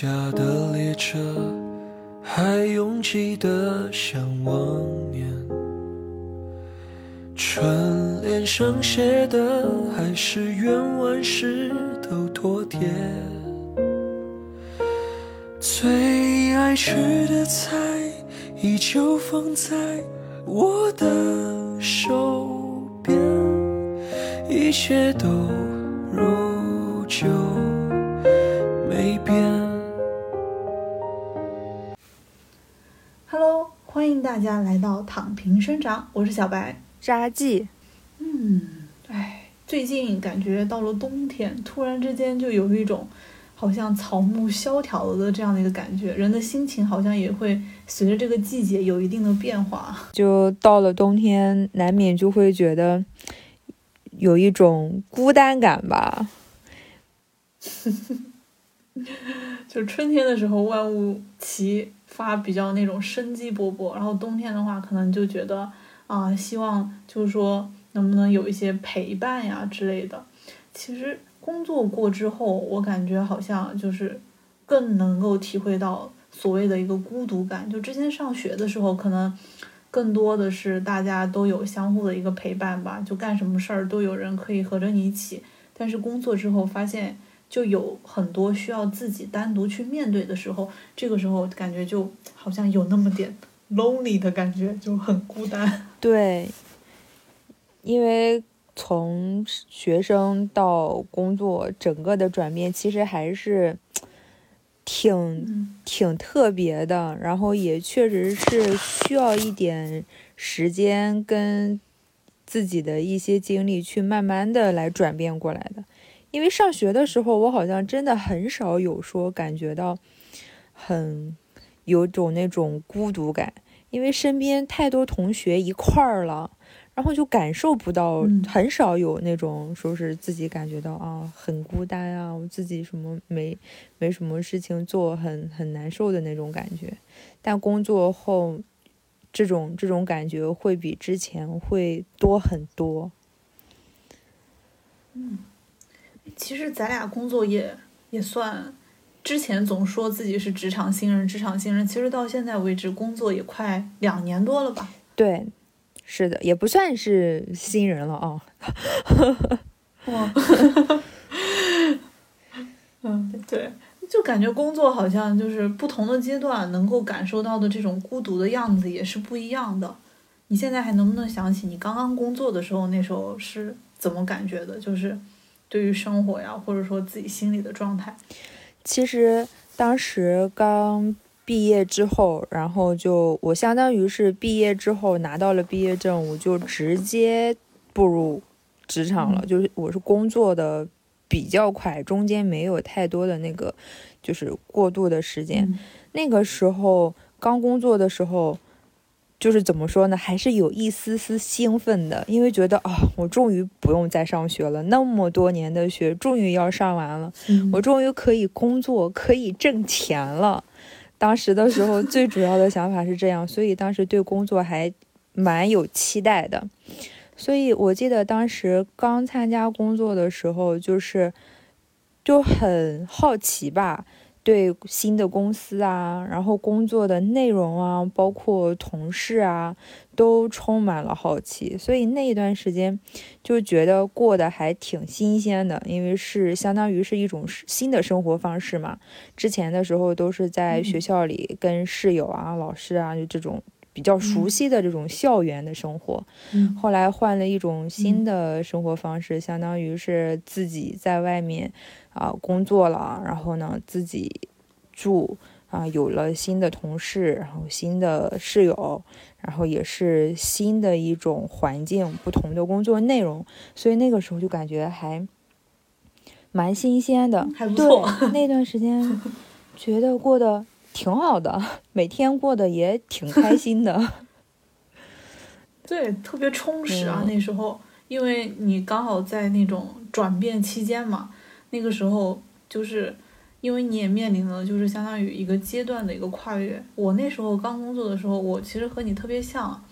下的列车还拥挤得像往年，春联上写的还是愿万事都妥帖。最爱吃的菜依旧放在我的手边，一切都家来到躺平生长，我是小白。扎记，嗯，哎，最近感觉到了冬天，突然之间就有一种好像草木萧条了的这样的一个感觉，人的心情好像也会随着这个季节有一定的变化。就到了冬天，难免就会觉得有一种孤单感吧。就春天的时候，万物齐发，比较那种生机勃勃；然后冬天的话，可能就觉得啊、希望就是说能不能有一些陪伴呀之类的。其实工作过之后，我感觉好像就是更能够体会到所谓的一个孤独感。就之前上学的时候，可能更多的是大家都有相互的一个陪伴吧，就干什么事儿都有人可以和着你一起。但是工作之后发现，就有很多需要自己单独去面对的时候，这个时候感觉就好像有那么点 lonely 的感觉，就很孤单。对，因为从学生到工作，整个的转变其实还是挺嗯挺特别的，然后也确实是需要一点时间跟自己的一些经历去慢慢的来转变过来的。因为上学的时候，我好像真的很少有说感觉到很有种那种孤独感，因为身边太多同学一块儿了，然后就感受不到，嗯很少有那种说是自己感觉到啊很孤单啊，我自己什么没没什么事情做，很很难受的那种感觉。但工作后，这种这种感觉会比之前会多很多。其实咱俩工作也也算，之前总说自己是职场新人，职场新人，其实到现在为止工作也快两年多了吧。对，是的，也不算是新人了啊。哇，嗯，对，就感觉工作好像就是不同的阶段能够感受到的这种孤独的样子也是不一样的。你现在还能不能想起你刚刚工作的时候，那时候是怎么感觉的？就是对于生活呀，或者说自己心里的状态。其实当时刚毕业之后，然后就我相当于是毕业之后拿到了毕业证，我就直接步入职场了。嗯就是我是工作的比较快，中间没有太多的那个就是过渡的时间。嗯那个时候刚工作的时候，就是怎么说呢，还是有一丝丝兴奋的，因为觉得啊、我终于不用再上学了，那么多年的学终于要上完了。嗯我终于可以工作，可以挣钱了。当时的时候，最主要的想法是这样，所以当时对工作还蛮有期待的。所以我记得当时刚参加工作的时候，就是就很好奇吧，对新的公司啊，然后工作的内容啊，包括同事啊，都充满了好奇。所以那一段时间就觉得过得还挺新鲜的，因为是相当于是一种新的生活方式嘛。之前的时候都是在学校里跟室友啊、老师啊，就这种比较熟悉的这种校园的生活。嗯后来换了一种新的生活方式，相当于是自己在外面啊、工作了，然后呢自己住啊、有了新的同事，然后新的室友，然后也是新的一种环境，不同的工作内容，所以那个时候就感觉还蛮新鲜的，还不错。对，那段时间觉得过得挺好的，每天过得也挺开心的。对，特别充实啊！嗯那时候，因为你刚好在那种转变期间嘛，那个时候就是因为你也面临了就是相当于一个阶段的一个跨越。我那时候刚工作的时候，我其实和你特别像，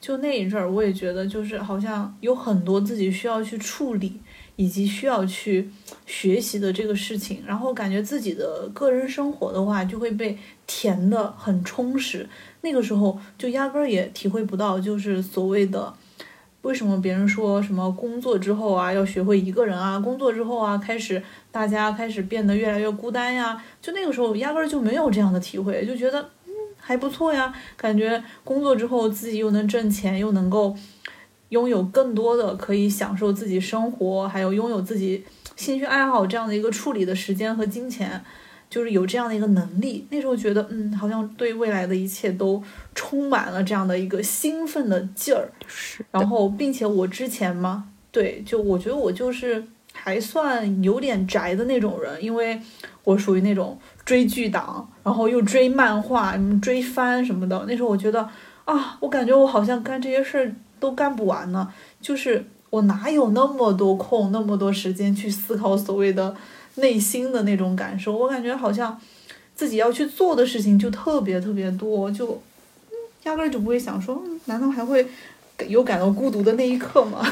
就那一阵儿，我也觉得就是好像有很多自己需要去处理，以及需要去学习的这个事情，然后感觉自己的个人生活的话就会被填的很充实。那个时候就压根儿也体会不到，就是所谓的为什么别人说什么工作之后啊要学会一个人啊，工作之后啊开始大家开始变得越来越孤单呀，就那个时候压根儿就没有这样的体会，就觉得。还不错呀，感觉工作之后自己又能挣钱，又能够拥有更多的可以享受自己生活，还有拥有自己兴趣爱好这样的一个处理的时间和金钱，就是有这样的一个能力。那时候觉得，嗯，好像对未来的一切都充满了这样的一个兴奋的劲儿。是，然后并且我之前嘛，对，就我觉得我就是还算有点宅的那种人，因为我属于那种。追剧党，然后又追漫画，追番什么的。那时候我觉得啊，我感觉我好像干这些事儿都干不完呢。就是我哪有那么多空，那么多时间去思考所谓的内心的那种感受？我感觉好像自己要去做的事情就特别特别多，就压根儿就不会想说，难道还会有感到孤独的那一刻吗？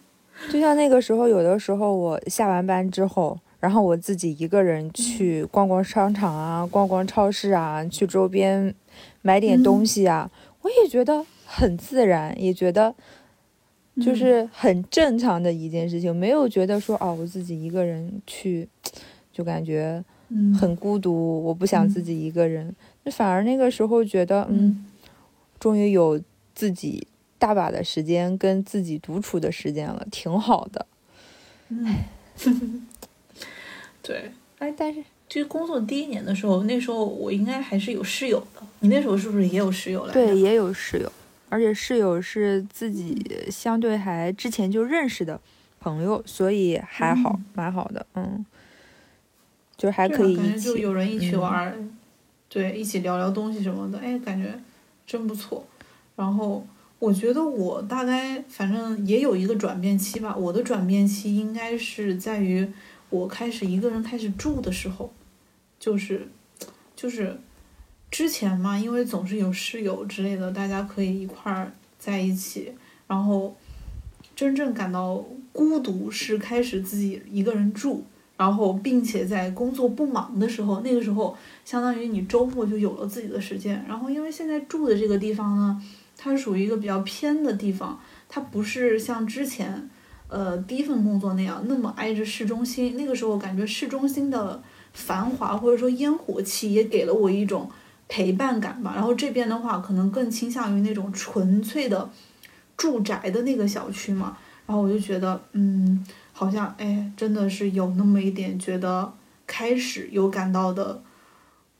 就像那个时候，有的时候我下完班之后。然后我自己一个人去逛逛商场啊，逛逛超市啊，去周边买点东西啊，我也觉得很自然，也觉得就是很正常的一件事情，没有觉得说哦，我自己一个人去就感觉很孤独，我不想自己一个人，那反而那个时候觉得嗯，终于有自己大把的时间跟自己独处的时间了，挺好的。对，哎，但是就工作第一年的时候，那时候我应该还是有室友的。你那时候是不是也有室友来？对，也有室友，而且室友是自己相对还之前就认识的朋友，所以还好，蛮好的，嗯，就还可以一起，就有人一起玩，对，一起聊聊东西什么的，哎，感觉真不错。然后我觉得我大概反正也有一个转变期吧，我的转变期应该是在于。我开始一个人开始住的时候，就是，就是之前嘛，因为总是有室友之类的，大家可以一块儿在一起。然后真正感到孤独是开始自己一个人住，然后并且在工作不忙的时候，那个时候相当于你周末就有了自己的时间。然后因为现在住的这个地方呢，它属于一个比较偏的地方，它不是像之前。呃，第一份工作那样那么挨着市中心，那个时候感觉市中心的繁华或者说烟火气也给了我一种陪伴感吧。然后这边的话，可能更倾向于那种纯粹的住宅的那个小区嘛。然后我就觉得，嗯，好像哎，真的是有那么一点觉得开始有感到的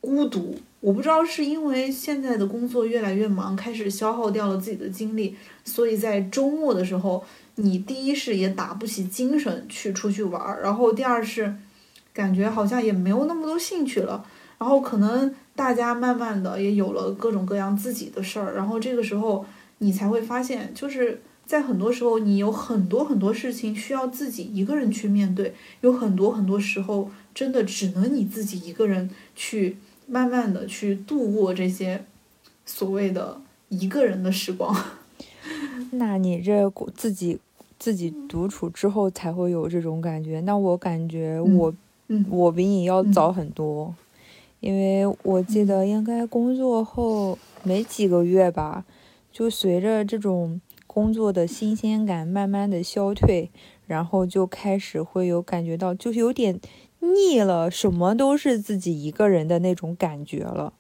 孤独。我不知道是因为现在的工作越来越忙，开始消耗掉了自己的精力，所以在周末的时候。你第一是也打不起精神去出去玩儿，然后第二是感觉好像也没有那么多兴趣了，然后可能大家慢慢的也有了各种各样自己的事儿，然后这个时候你才会发现，就是在很多时候你有很多很多事情需要自己一个人去面对，有很多很多时候真的只能你自己一个人去慢慢的去度过这些所谓的一个人的时光。那你这自己。自己独处之后才会有这种感觉。那我感觉我，我比你要早很多，因为我记得应该工作后没几个月吧，就随着这种工作的新鲜感慢慢的消退，然后就开始会有感觉到，就是有点腻了，什么都是自己一个人的那种感觉了。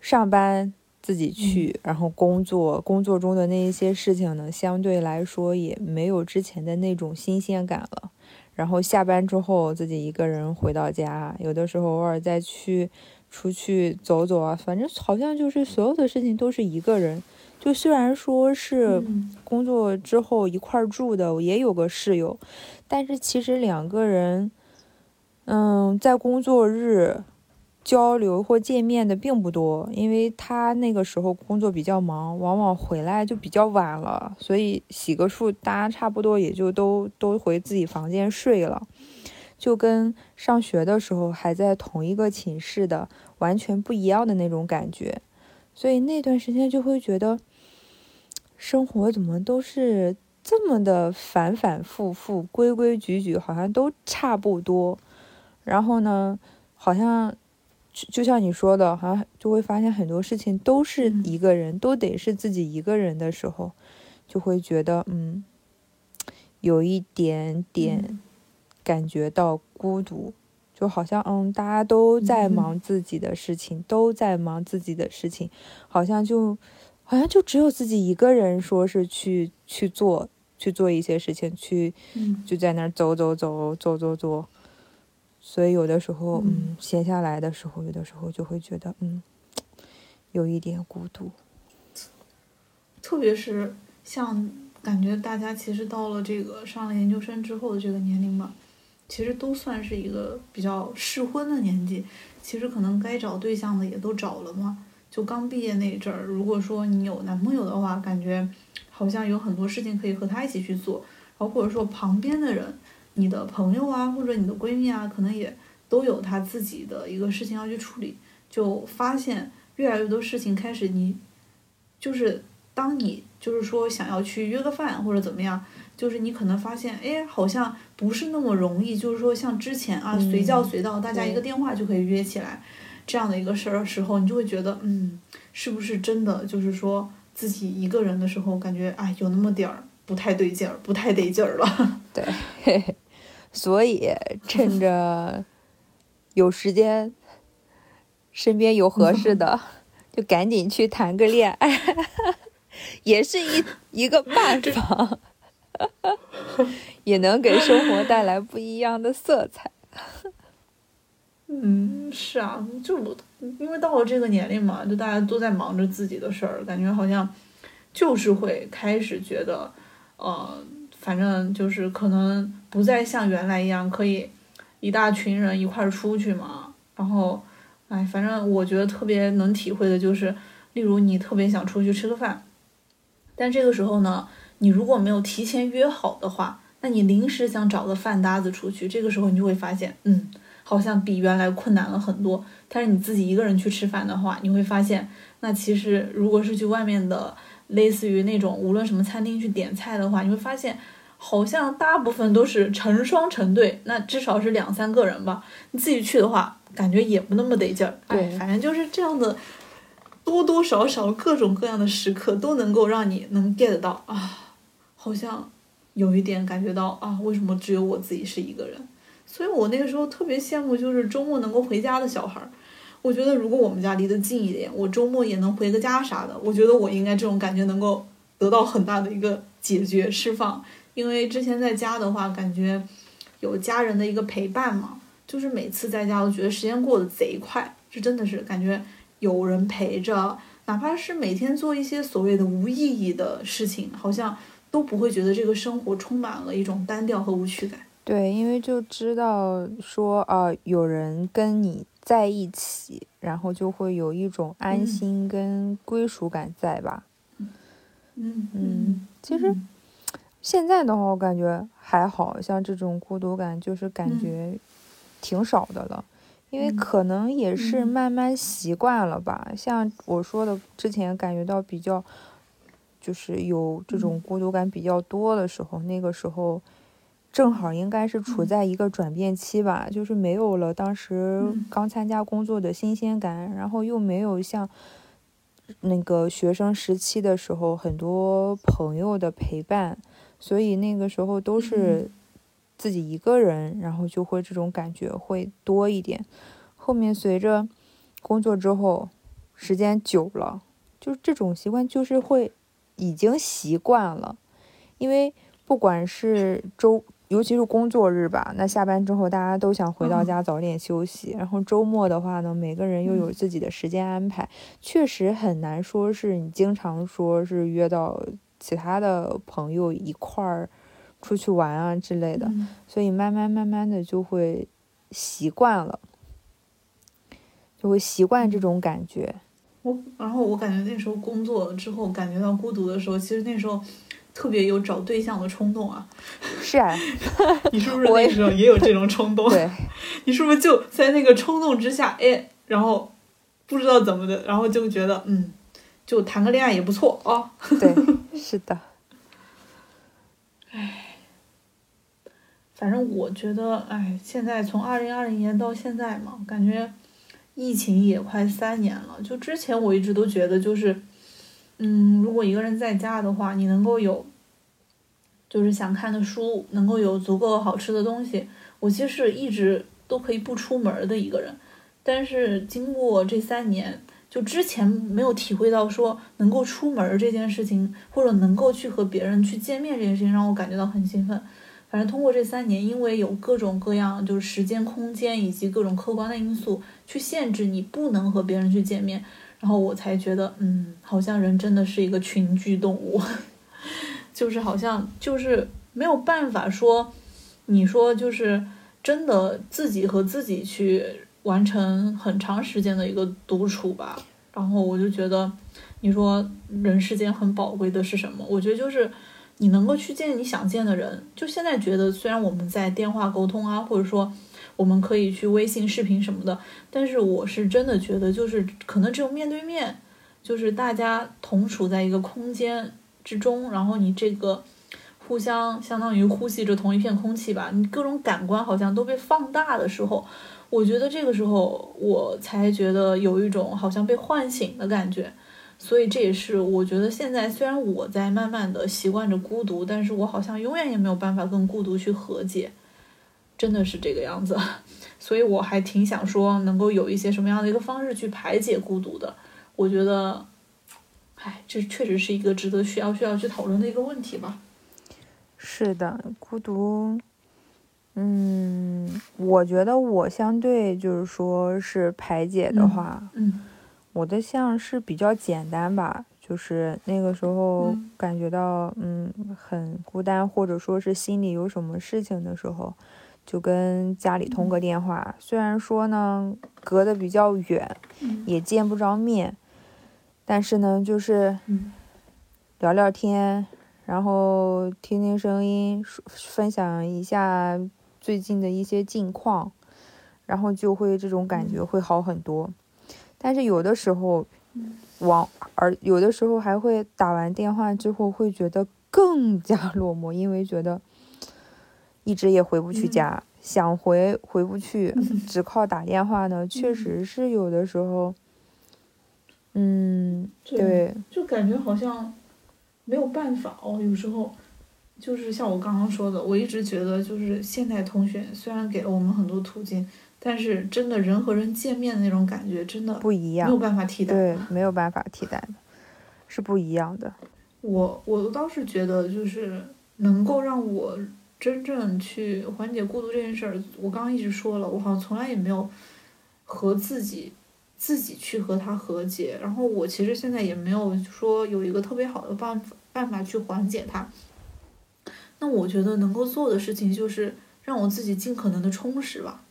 上班。自己去，然后工作，工作中的那一些事情呢，相对来说也没有之前的那种新鲜感了。然后下班之后，自己一个人回到家，有的时候偶尔再去出去走走啊，反正好像就是所有的事情都是一个人。就虽然说是工作之后一块住的，也有个室友，但是其实两个人，嗯，在工作日。交流或见面的并不多，因为他那个时候工作比较忙，往往回来就比较晚了，所以洗个漱，大家差不多也就都都回自己房间睡了，就跟上学的时候还在同一个寝室的完全不一样的那种感觉，所以那段时间就会觉得，生活怎么都是这么的反反复复、规规矩矩，好像都差不多。然后呢，好像就就像你说的，好像就会发现很多事情都是一个人，都得是自己一个人的时候，就会觉得嗯，有一点点感觉到孤独，就好像嗯，大家都在忙自己的事情，都在忙自己的事情，好像就好像就只有自己一个人说是去去做去做一些事情，去就在那儿走走走走走走。所以有的时候，嗯，闲下来的时候，有的时候就会觉得，嗯，有一点孤独。特别是像感觉大家其实到了这个上了研究生之后的这个年龄吧，其实都算是一个比较适婚的年纪。其实可能该找对象的也都找了嘛。就刚毕业那阵儿，如果说你有男朋友的话，感觉好像有很多事情可以和他一起去做，然后或者说旁边的人。你的朋友啊，或者你的闺蜜啊，可能也都有他自己的一个事情要去处理，就发现越来越多事情开始，你就是当你就是说想要去约个饭或者怎么样，就是你可能发现，哎，好像不是那么容易，就是说像之前啊，随叫随到，大家一个电话就可以约起来这样的一个事儿的时候，你就会觉得，嗯，是不是真的就是说自己一个人的时候，感觉哎，有那么点儿不太对劲儿，不太得劲儿了，对。所以趁着 有时间，身边有合适的，就赶紧去谈个恋爱，也是一一个办法，也能给生活带来不一样的色彩。嗯，是啊，就因为到了这个年龄嘛，就大家都在忙着自己的事儿，感觉好像就是会开始觉得，呃。反正就是可能不再像原来一样可以一大群人一块儿出去嘛，然后，哎，反正我觉得特别能体会的就是，例如你特别想出去吃个饭，但这个时候呢，你如果没有提前约好的话，那你临时想找个饭搭子出去，这个时候你就会发现，嗯，好像比原来困难了很多。但是你自己一个人去吃饭的话，你会发现，那其实如果是去外面的。类似于那种无论什么餐厅去点菜的话，你会发现好像大部分都是成双成对，那至少是两三个人吧。你自己去的话，感觉也不那么得劲儿。对，反正就是这样的，多多少少各种各样的时刻都能够让你能 get 到啊，好像有一点感觉到啊，为什么只有我自己是一个人？所以我那个时候特别羡慕，就是周末能够回家的小孩儿。我觉得如果我们家离得近一点，我周末也能回个家啥的。我觉得我应该这种感觉能够得到很大的一个解决释放。因为之前在家的话，感觉有家人的一个陪伴嘛，就是每次在家，我觉得时间过得贼快，是真的是感觉有人陪着，哪怕是每天做一些所谓的无意义的事情，好像都不会觉得这个生活充满了一种单调和无趣感。对，因为就知道说啊，有人跟你。在一起，然后就会有一种安心跟归属感在吧？嗯嗯，其实现在的话，我感觉还好像这种孤独感就是感觉挺少的了，因为可能也是慢慢习惯了吧。像我说的，之前感觉到比较就是有这种孤独感比较多的时候，那个时候。正好应该是处在一个转变期吧，就是没有了当时刚参加工作的新鲜感，然后又没有像那个学生时期的时候很多朋友的陪伴，所以那个时候都是自己一个人，然后就会这种感觉会多一点。后面随着工作之后，时间久了，就这种习惯就是会已经习惯了，因为不管是周。尤其是工作日吧，那下班之后大家都想回到家早点休息。然后周末的话呢，每个人又有自己的时间安排，确实很难说是你经常说是约到其他的朋友一块儿出去玩啊之类的。所以慢慢慢慢的就会习惯了，就会习惯这种感觉。我然后我感觉那时候工作之后感觉到孤独的时候，其实那时候。特别有找对象的冲动啊！是啊，你是不是那时候也有这种冲动？对，你是不是就在那个冲动之下，哎，然后不知道怎么的，然后就觉得嗯，就谈个恋爱也不错啊。对，是的。唉，反正我觉得，唉，现在从二零二零年到现在嘛，感觉疫情也快三年了。就之前我一直都觉得，就是，嗯，如果一个人在家的话，你能够有，就是想看的书，能够有足够好吃的东西，我其实是一直都可以不出门的一个人。但是经过这三年，就之前没有体会到说能够出门这件事情，或者能够去和别人去见面这件事情，让我感觉到很兴奋。反正通过这三年，因为有各种各样就是时间、空间以及各种客观的因素去限制你不能和别人去见面，然后我才觉得，嗯，好像人真的是一个群居动物，就是好像就是没有办法说，你说就是真的自己和自己去完成很长时间的一个独处吧。然后我就觉得，你说人世间很宝贵的是什么？我觉得就是你能够去见你想见的人。就现在觉得，虽然我们在电话沟通啊，或者说我们可以去微信视频什么的，但是我是真的觉得，就是可能只有面对面，就是大家同处在一个空间之中，然后你这个互相相当于呼吸着同一片空气吧，你各种感官好像都被放大的时候。我觉得这个时候我才觉得有一种好像被唤醒的感觉，所以这也是我觉得现在虽然我在慢慢的习惯着孤独，但是我好像永远也没有办法跟孤独去和解，真的是这个样子，所以我还挺想说能够有一些什么样的一个方式去排解孤独的，我觉得，唉，这确实是一个值得需要需要去讨论的一个问题吧。是的，孤独，嗯，我觉得我相对就是说是排解的话，嗯我的像是比较简单吧，就是那个时候嗯。感觉到嗯很孤单，或者说是心里有什么事情的时候，就跟家里通个电话。虽然说呢隔得比较远，嗯。也见不着面，但是呢就是嗯。聊聊天，然后听听声音，分享一下最近的一些近况，然后就会这种感觉会好很多。但是有的时候，往而有的时候还会打完电话之后会觉得更加 落寞，因为觉得一直也回不去嗯。家，想回回不去，只靠打电话呢，确嗯。实是有的时候，嗯，对对，就感觉好像没有办法哦，有时候就是像我刚刚说的，我一直觉得就是现代通讯虽然给了我们很多途径，但是真的人和人见面的那种感觉，真的不一样没有。办法替代。对，没有办法替代的，是不一样的。我我倒是觉得，就是能够让我真正去缓解孤独这件事儿，我刚刚一直说了，我好像从来也没有和自己自己去和他和解，然后我其实现在也没有说有一个特别好的办法办法去缓解它。那我觉得能够做的事情就是让我自己尽可能的充实吧。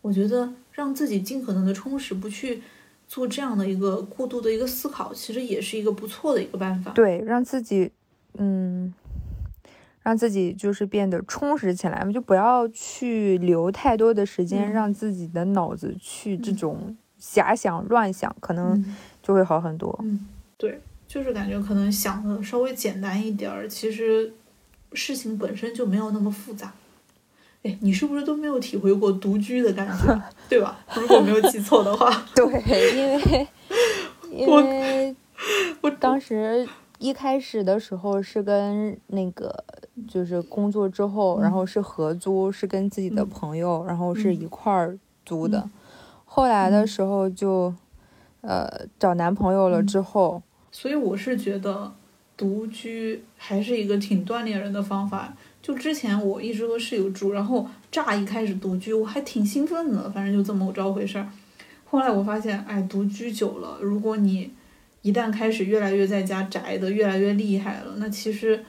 我觉得让自己尽可能的充实，不去做这样的一个过度的一个思考，其实也是一个不错的一个办法。对，让自己，嗯，让自己就是变得充实起来，就不要去留太多的时间，嗯让自己的脑子去这嗯种遐想、乱想，可能嗯就会好很多。嗯，对，就是感觉可能想的稍微简单一点儿，其实事情本身就没有那么复杂。哎，你是不是都没有体会过独居的感觉，对吧？如果没有记错的话，对，因为 因我为我当时一开始的时候是跟那个就是工作之后，然嗯后是合租，是跟自己的嗯朋友，然后是嗯一块儿租的。嗯后来的嗯时候就，呃，找男朋友了嗯之后，所以我是觉得独居还是一个挺锻炼人的方法。就之前我一直和室友住，然后乍一开始独居，我还挺兴奋的，反正就这么着回事儿。后来我发现，哎，独居久了，如果你一旦开始越来越在家宅的越来越厉害了，那其实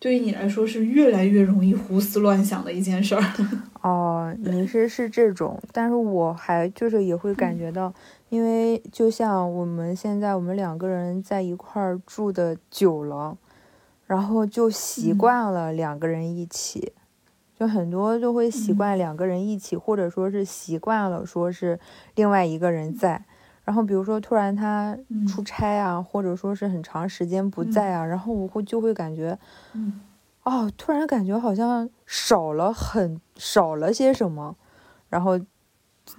对于你来说是越来越容易胡思乱想的一件事儿。哦，你是是这种，但是我还就是也会感觉到，因为就像我们现在我们两个人在一块儿住的久了，然后就习嗯。惯了两个人一起，就很多就会习嗯。惯两个人一起，或者说是习惯了说是另外一个人在，然后比如说突然他出差啊，或者说是很长时间不在啊，然后我会就会感觉。嗯。哦，突然感觉好像少了很少了些什么，然后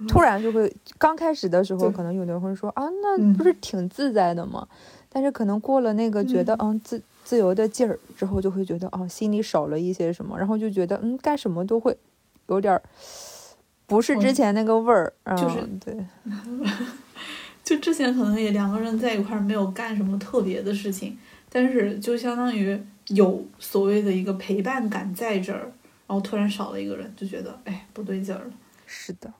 突然就会刚开始的时候，可能有的人会说啊，那嗯。不是挺自在的吗？但是可能过了那个觉得嗯。自自由的劲儿之后，就会觉得哦，心里少了一些什么，然后就觉得嗯干什么都会有点儿不是之嗯前那个味儿，就是嗯对，就之前可能也两个人在一块儿没有干什么特别的事情，但是就相当于有所谓的一个陪伴感在这儿，然后突然少了一个人，就觉得哎不对劲儿了。是的，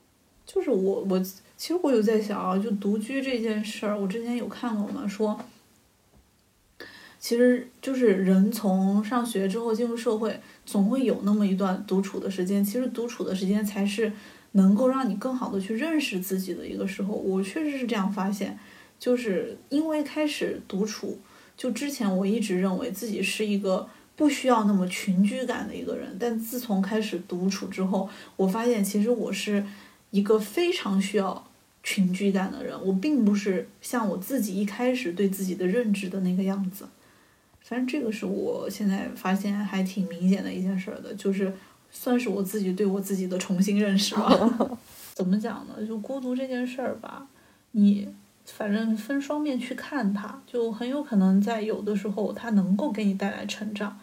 就是我我其实我有在想啊，就独居这件事儿，我之前有看过嘛，说其实就是人从上学之后进入社会，总会有那么一段独处的时间。其实独处的时间才是能够让你更好的去认识自己的一个时候。我确实是这样发现，就是因为开始独处，就之前我一直认为自己是一个不需要那么群居感的一个人，但自从开始独处之后，我发现其实我是一个非常需要群居感的人，我并不是像我自己一开始对自己的认知的那个样子。反正这个是我现在发现还挺明显的一件事儿的，就是算是我自己对我自己的重新认识吧。怎么讲呢？就孤独这件事儿吧，你反正分双面去看它，就很有可能在有的时候它能够给你带来成长，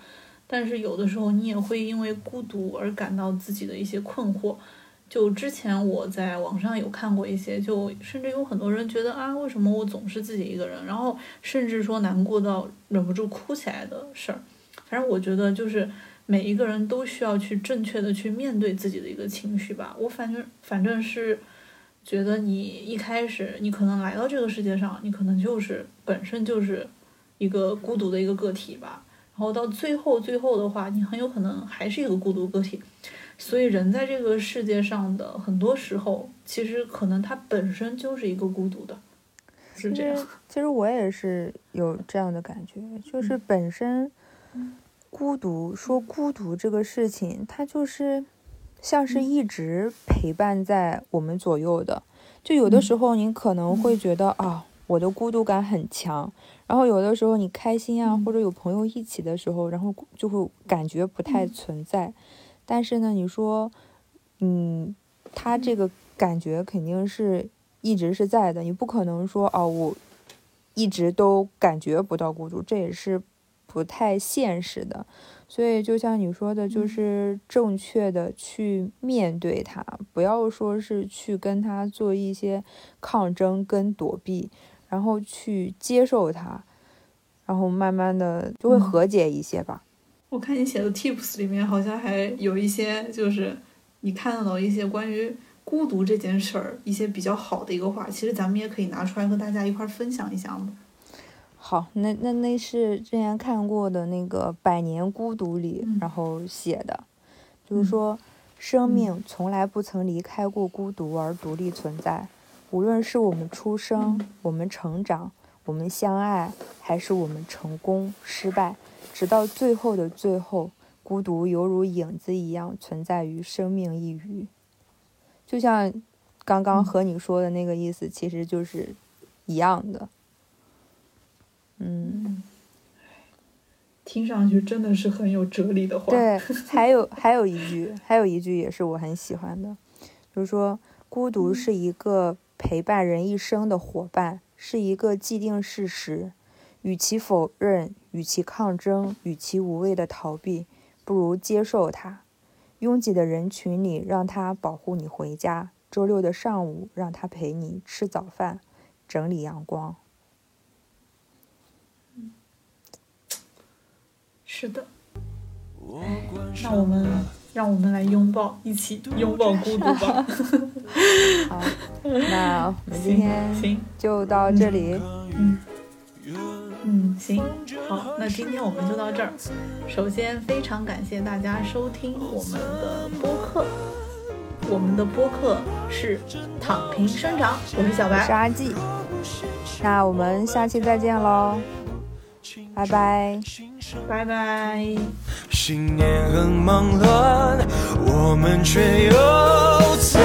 但是有的时候你也会因为孤独而感到自己的一些困惑。就之前我在网上有看过一些，就甚至有很多人觉得啊，为什么我总是自己一个人，然后甚至说难过到忍不住哭起来的事儿。反正我觉得就是每一个人都需要去正确的去面对自己的一个情绪吧。我反正反正是觉得你一开始你可能来到这个世界上，你可能就是本身就是一个孤独的一个个体吧。然后到最后最后的话，你很有可能还是一个孤独个体。所以人在这个世界上的很多时候，其实可能他本身就是一个孤独的，是这样。其实其实我也是有这样的感觉，就是本身孤独，说孤独这个事情，它就是像是一直陪伴在我们左右的。就有的时候你可能会觉得啊，我的孤独感很强，然后有的时候你开心啊，或者有朋友一起的时候，然后就会感觉不太存在。但是呢，你说，嗯，他这个感觉肯定是一直是在的，你不可能说哦，我一直都感觉不到孤独，这也是不太现实的。所以就像你说的，就是正确的去面对它，不要说是去跟它做一些抗争跟躲避，然后去接受它，然后慢慢的就会嗯和解一些吧。我看你写的 tips 里面好像还有一些，就是你看到一些关于孤独这件事儿一些比较好的一个话，其实咱们也可以拿出来和大家一块儿分享一下嘛。好，那那那是之前看过的那个《百年孤独》里，嗯。然后写的，就是嗯。说，生命从来不曾离开过孤独而独立存在，无论是我们出生、嗯。我们成长、我们相爱，还是我们成功、失败，直到最后的最后，孤独犹如影子一样存在于生命一隅。就像刚刚嗯。和你说的那个意思，其实就是一样的。嗯，嗯，听上去真的是很有哲理的话。对，还有还有一句，还有一句也是我很喜欢的，就是说，孤独是一个陪伴人一生的伙伴，是一个既定事实。与其否认，与其抗争，与其无谓的逃避，不如接受它。拥挤的人群里，让它保护你回家；周六的上午，让它陪你吃早饭，整理阳光。是的。那我们让我们来拥抱，一起拥抱孤独吧。好，那我们今天行，就到这里。嗯嗯，行，好，那今天我们就到这儿。首先，非常感谢大家收听我们的播客。我们的播客是躺平生长，我是小我是白，阿季，那我们下期再见喽，拜拜。拜拜。新年很忙乱，我们却又在